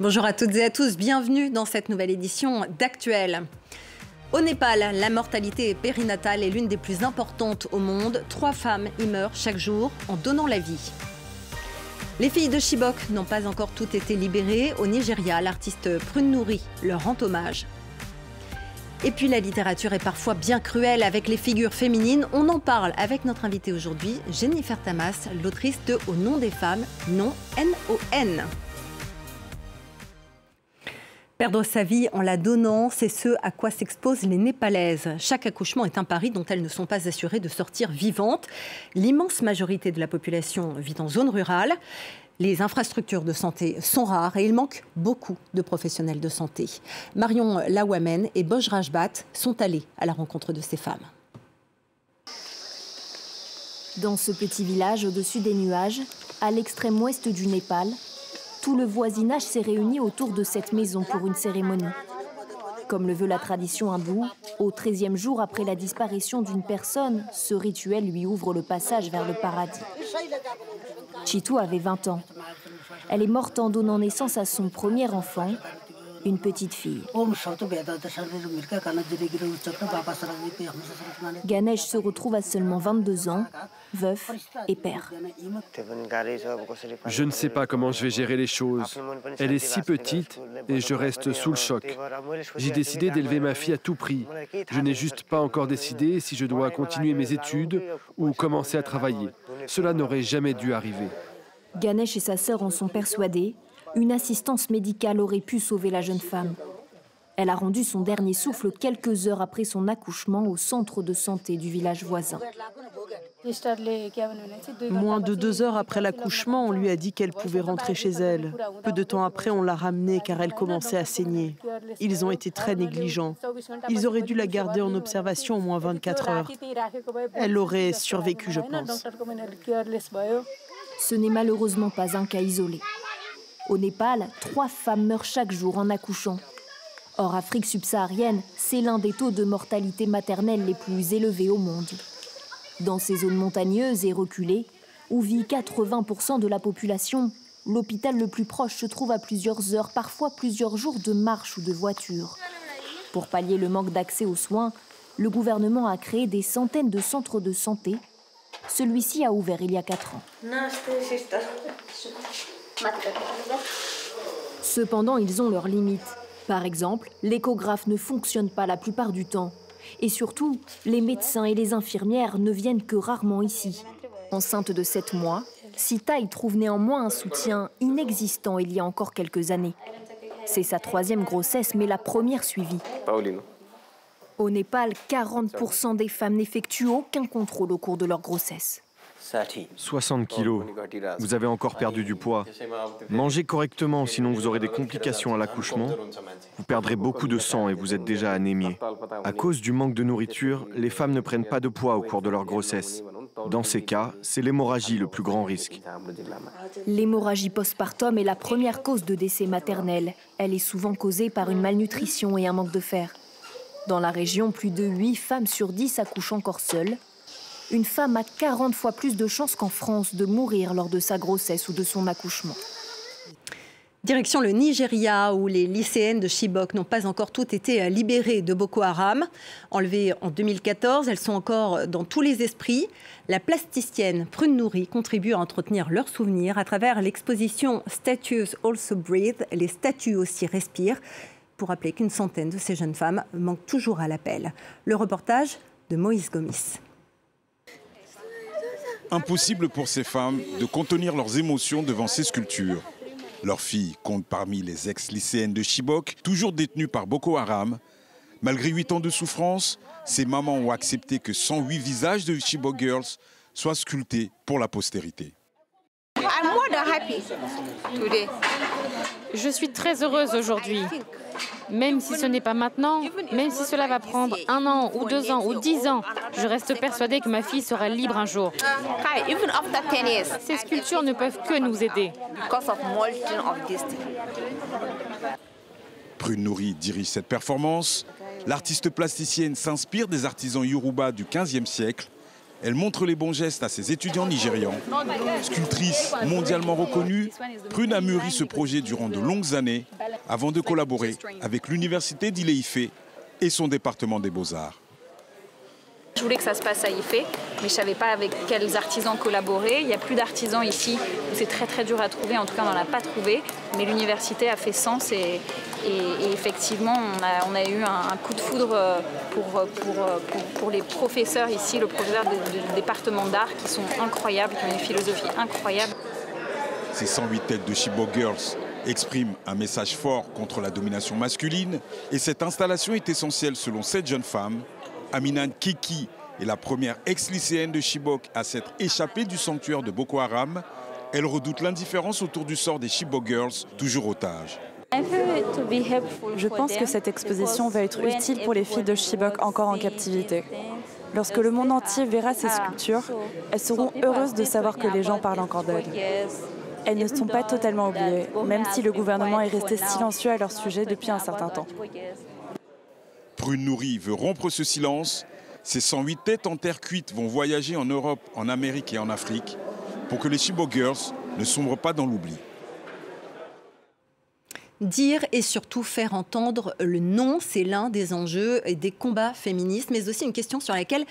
Bonjour à toutes et à tous, bienvenue dans cette nouvelle édition d'Actuel. Au Népal, la mortalité périnatale est l'une des plus importantes au monde. Trois femmes y meurent chaque jour en donnant la vie. Les filles de Chibok n'ont pas encore toutes été libérées. Au Nigeria, l'artiste Prune Nouri leur rend hommage. Et puis la littérature est parfois bien cruelle avec les figures féminines. On en parle avec notre invitée aujourd'hui, Jennifer Tamas, l'autrice de Au nom des femmes, non N-O-N. Perdre sa vie en la donnant, c'est ce à quoi s'exposent les Népalaises. Chaque accouchement est un pari dont elles ne sont pas assurées de sortir vivantes. L'immense majorité de la population vit en zone rurale. Les infrastructures de santé sont rares et il manque beaucoup de professionnels de santé. Marion Lawamen et Boj Rajbat sont allés à la rencontre de ces femmes. Dans ce petit village au-dessus des nuages, à l'extrême ouest du Népal, tout le voisinage s'est réuni autour de cette maison pour une cérémonie. Comme le veut la tradition hindoue, au 13e jour après la disparition d'une personne, ce rituel lui ouvre le passage vers le paradis. Chitu avait 20 ans. Elle est morte en donnant naissance à son premier enfant, une petite fille. Ganesh se retrouve à seulement 22 ans, veuf et père. Je ne sais pas comment je vais gérer les choses. Elle est si petite et je reste sous le choc. J'ai décidé d'élever ma fille à tout prix. Je n'ai juste pas encore décidé si je dois continuer mes études ou commencer à travailler. Cela n'aurait jamais dû arriver. Ganesh et sa sœur en sont persuadés une assistance médicale aurait pu sauver la jeune femme. Elle a rendu son dernier souffle quelques heures après son accouchement au centre de santé du village voisin. Moins de deux heures après l'accouchement, on lui a dit qu'elle pouvait rentrer chez elle. Peu de temps après, on l'a ramenée car elle commençait à saigner. Ils ont été très négligents. Ils auraient dû la garder en observation au moins 24 heures. Elle aurait survécu, je pense. Ce n'est malheureusement pas un cas isolé. Au Népal, trois femmes meurent chaque jour en accouchant. Or, Afrique subsaharienne, c'est l'un des taux de mortalité maternelle les plus élevés au monde. Dans ces zones montagneuses et reculées, où vit 80% de la population, l'hôpital le plus proche se trouve à plusieurs heures, parfois plusieurs jours de marche ou de voiture. Pour pallier le manque d'accès aux soins, le gouvernement a créé des centaines de centres de santé. Celui-ci a ouvert il y a quatre ans. Cependant, ils ont leurs limites. Par exemple, l'échographe ne fonctionne pas la plupart du temps. Et surtout, les médecins et les infirmières ne viennent que rarement ici. Enceinte de 7 mois, Sita y trouve néanmoins un soutien inexistant il y a encore quelques années. C'est sa troisième grossesse, mais la première suivie. Au Népal, 40% des femmes n'effectuent aucun contrôle au cours de leur grossesse. 60 kilos. Vous avez encore perdu du poids. Mangez correctement, sinon vous aurez des complications à l'accouchement. Vous perdrez beaucoup de sang et vous êtes déjà anémié. À cause du manque de nourriture, les femmes ne prennent pas de poids au cours de leur grossesse. Dans ces cas, c'est l'hémorragie le plus grand risque. L'hémorragie postpartum est la première cause de décès maternel. Elle est souvent causée par une malnutrition et un manque de fer. Dans la région, plus de 8 femmes sur 10 accouchent encore seules une femme a 40 fois plus de chances qu'en France de mourir lors de sa grossesse ou de son accouchement. Direction le Nigeria, où les lycéennes de Chibok n'ont pas encore toutes été libérées de Boko Haram. Enlevées en 2014, elles sont encore dans tous les esprits. La plasticienne Prune Nourri contribue à entretenir leurs souvenirs à travers l'exposition Statues Also Breathe, les statues aussi respirent, pour rappeler qu'une centaine de ces jeunes femmes manquent toujours à l'appel. Le reportage de Moïse Gomis. Impossible pour ces femmes de contenir leurs émotions devant ces sculptures. Leur fille compte parmi les ex-lycéennes de Chibok, toujours détenues par Boko Haram. Malgré 8 ans de souffrance, ces mamans ont accepté que 108 visages de Chibok Girls soient sculptés pour la postérité. Je suis très heureuse aujourd'hui. Même si ce n'est pas maintenant, même si cela va prendre un an ou deux ans ou dix ans, je reste persuadée que ma fille sera libre un jour. Ces sculptures ne peuvent que nous aider. Prune Nourri dirige cette performance. L'artiste plasticienne s'inspire des artisans Yoruba du XVe siècle. Elle montre les bons gestes à ses étudiants nigérians. Sculptrice mondialement reconnue, Prune a mûri ce projet durant de longues années avant de collaborer avec l'université d'Ile-Ife et son département des beaux-arts. Je voulais que ça se passe à IFE, mais je ne savais pas avec quels artisans collaborer. Il n'y a plus d'artisans ici, c'est très très dur à trouver, en tout cas on n'en a pas trouvé. Mais l'université a fait sens et, effectivement on a, eu un, coup de foudre pour, pour, les professeurs ici, le professeur du département d'art qui sont incroyables, qui ont une philosophie incroyable. Ces 108 têtes de Chibok Girls expriment un message fort contre la domination masculine et cette installation est essentielle selon cette jeune femme Aminan Kiki est la première ex-lycéenne de Chibok à s'être échappée du sanctuaire de Boko Haram. Elle redoute l'indifférence autour du sort des Chibok Girls, toujours otages. Je pense que cette exposition va être utile pour les filles de Chibok encore en captivité. Lorsque le monde entier verra ces sculptures, elles seront heureuses de savoir que les gens parlent encore d'elles. Elles ne sont pas totalement oubliées, même si le gouvernement est resté silencieux à leur sujet depuis un certain temps. Prune Nourri veut rompre ce silence. Ces 108 têtes en terre cuite vont voyager en Europe, en Amérique et en Afrique pour que les Chibok Girls ne sombrent pas dans l'oubli dire et surtout faire entendre le non, c'est l'un des enjeux et des combats féministes, mais aussi une question sur laquelle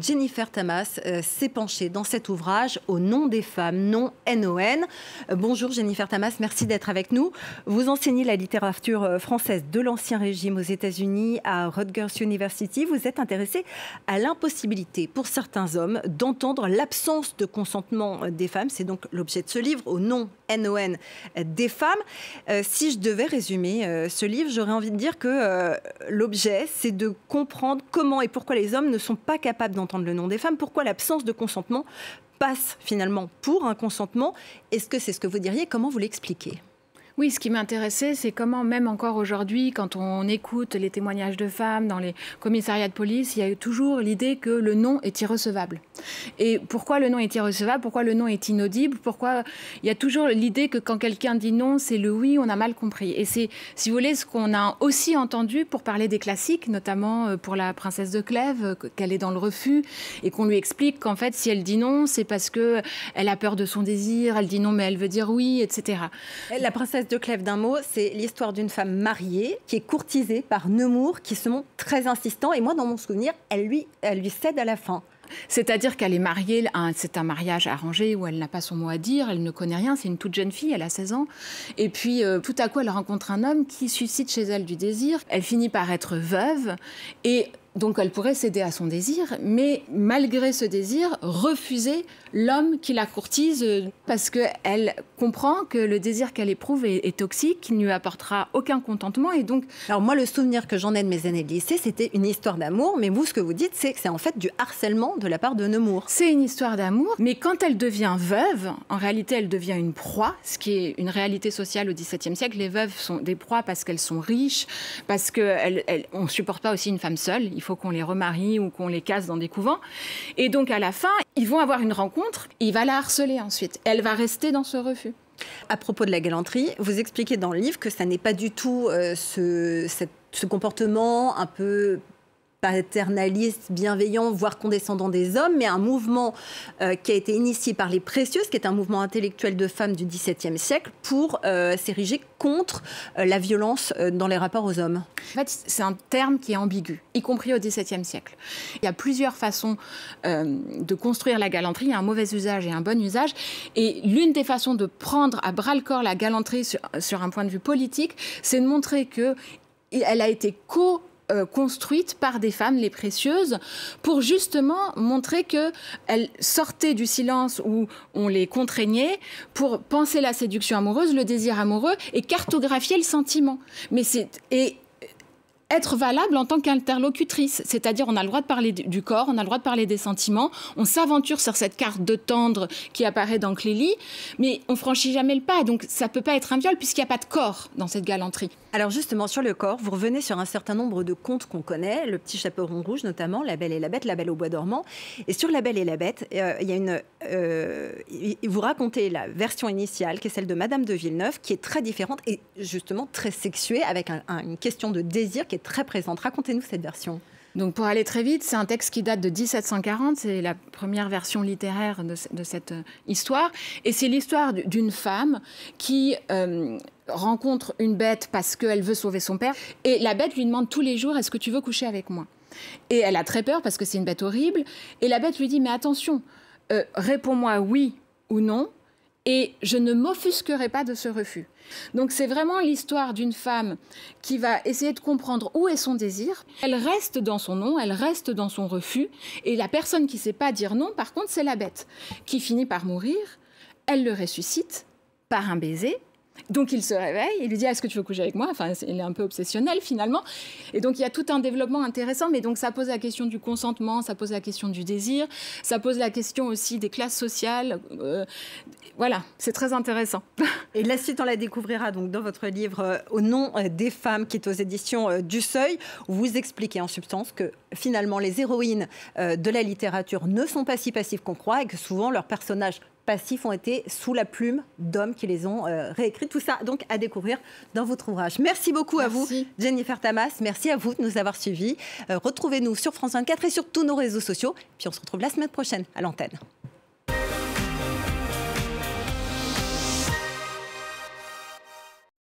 Jennifer Tamas euh, s'est penchée dans cet ouvrage au nom des femmes, non NON. Euh, bonjour Jennifer Tamas, merci d'être avec nous. Vous enseignez la littérature euh, française de l'Ancien Régime aux États-Unis à Rutgers University. Vous êtes intéressé à l'impossibilité pour certains hommes d'entendre l'absence de consentement des femmes. C'est donc l'objet de ce livre au nom NON des femmes. si je devais résumer euh, ce livre, j'aurais envie de dire que euh, l'objet, c'est de comprendre comment et pourquoi les hommes ne sont pas capables d'entendre le nom des femmes, pourquoi l'absence de consentement passe finalement pour un consentement. Est-ce que c'est ce que vous diriez? Comment vous l'expliquez? Oui, ce qui m'intéressait, c'est comment même encore aujourd'hui, quand on écoute les témoignages de femmes dans les commissariats de police, il y a toujours l'idée que le nom est irrecevable. Et pourquoi le nom est irrecevable? Pourquoi le nom est inaudible? Pourquoi il y a toujours l'idée que quand quelqu'un dit non, c'est le oui, on a mal compris. Et c'est, si vous voulez, ce qu'on a aussi entendu pour parler des classiques, notamment euh, pour la princesse de Clèves, qu'elle est dans le refus et qu'on lui explique qu'en fait, si elle dit non, c'est parce que elle a peur de son désir. Elle dit non, mais elle veut dire oui, etc. La princesse de Clèves d'un mot, c'est l'histoire d'une femme mariée qui est courtisée par Nemours, qui se montre très insistant. Et moi, dans mon souvenir, elle lui, elle lui cède à la fin. C'est-à-dire qu'elle est mariée, c'est un mariage arrangé où elle n'a pas son mot à dire, elle ne connaît rien, c'est une toute jeune fille, elle a 16 ans. Et puis euh, tout à coup, elle rencontre un homme qui suscite chez elle du désir. Elle finit par être veuve et donc elle pourrait céder à son désir, mais malgré ce désir, refuser l'homme qui la courtise euh, parce qu'elle comprend que le désir qu'elle éprouve est, toxique, qu'il ne lui apportera aucun contentement. Et donc, alors moi, le souvenir que j'en ai de mes années de lycée, c'était une histoire d'amour. Mais vous, ce que vous dites, c'est que c'est en fait du harcèlement de la part de Nemours. C'est une histoire d'amour, mais quand elle devient veuve, en réalité, elle devient une proie, ce qui est une réalité sociale au XVIIe siècle. Les veuves sont des proies parce qu'elles sont riches, parce qu'on ne supporte pas aussi une femme seule. Il faut qu'on les remarie ou qu'on les casse dans des couvents. Et donc, à la fin, ils vont avoir une rencontre il va la harceler ensuite. Elle va rester dans ce refus. À propos de la galanterie, vous expliquez dans le livre que ça n'est pas du tout euh, ce comportement un peu paternaliste, bienveillant, voire condescendant des hommes, mais un mouvement euh, qui a été initié par les Précieuses, qui est un mouvement intellectuel de femmes du XVIIe siècle, pour euh, s'ériger contre euh, la violence dans les rapports aux hommes. En fait, c'est un terme qui est ambigu, y compris au XVIIe siècle. Il y a plusieurs façons de construire la galanterie, il y a un mauvais usage et un bon usage, et l'une des façons de prendre à bras le corps la galanterie sur, sur un point de vue politique, c'est de montrer que elle a été co euh, construite par des femmes, les précieuses, pour justement montrer qu'elles sortaient du silence où on les contraignait pour penser la séduction amoureuse, le désir amoureux et cartographier le sentiment. Mais c'est et être valable en tant qu'interlocutrice. C'est-à-dire, on a le droit de parler du corps, on a le droit de parler des sentiments, on s'aventure sur cette carte de tendre qui apparaît dans Clélie, mais on franchit jamais le pas. Donc, ça peut pas être un viol puisqu'il n'y a pas de corps dans cette galanterie. Alors, justement, sur le corps, vous revenez sur un certain nombre de contes qu'on connaît, Le Petit Chaperon Rouge notamment, La Belle et la Bête, La Belle au Bois dormant. Et sur La Belle et la Bête, euh, il y a une. Euh, vous racontez la version initiale, qui est celle de Madame de Villeneuve, qui est très différente et justement très sexuée, avec une question de désir qui est très présente. Racontez-nous cette version. Donc pour aller très vite, c'est un texte qui date de 1740, c'est la première version littéraire de, cette euh, histoire, et c'est l'histoire d'une femme qui euh, rencontre une bête parce qu'elle veut sauver son père, et la bête lui demande tous les jours, est-ce que tu veux coucher avec moi? Et elle a très peur parce que c'est une bête horrible, et la bête lui dit, mais attention, euh, réponds-moi oui ou non, et je ne m'offusquerai pas de ce refus. Donc c'est vraiment l'histoire d'une femme qui va essayer de comprendre où est son désir. Elle reste dans son non, elle reste dans son refus. Et la personne qui ne sait pas dire non, par contre, c'est la bête, qui finit par mourir. Elle le ressuscite par un baiser. Donc il se réveille, il lui dit Est-ce que tu veux coucher avec moi? Enfin, il est un peu obsessionnel finalement. Et donc il y a tout un développement intéressant, mais donc ça pose la question du consentement, ça pose la question du désir, ça pose la question aussi des classes sociales. Euh, voilà, c'est très intéressant. Et la suite, on la découvrira donc dans votre livre euh, Au nom euh, des femmes, qui est aux éditions du Seuil, où vous expliquez en substance que finalement les héroïnes de la littérature ne sont pas si passives qu'on croit et que souvent leurs personnages passifs ont été sous la plume d'hommes qui les ont euh, réécrits. Tout ça, donc, à découvrir dans votre ouvrage. Merci beaucoup à vous, Jennifer Tamas. Merci à vous de nous avoir suivis. Euh, retrouvez-nous sur France 24 et sur tous nos réseaux sociaux. Puis on se retrouve la semaine prochaine à l'antenne.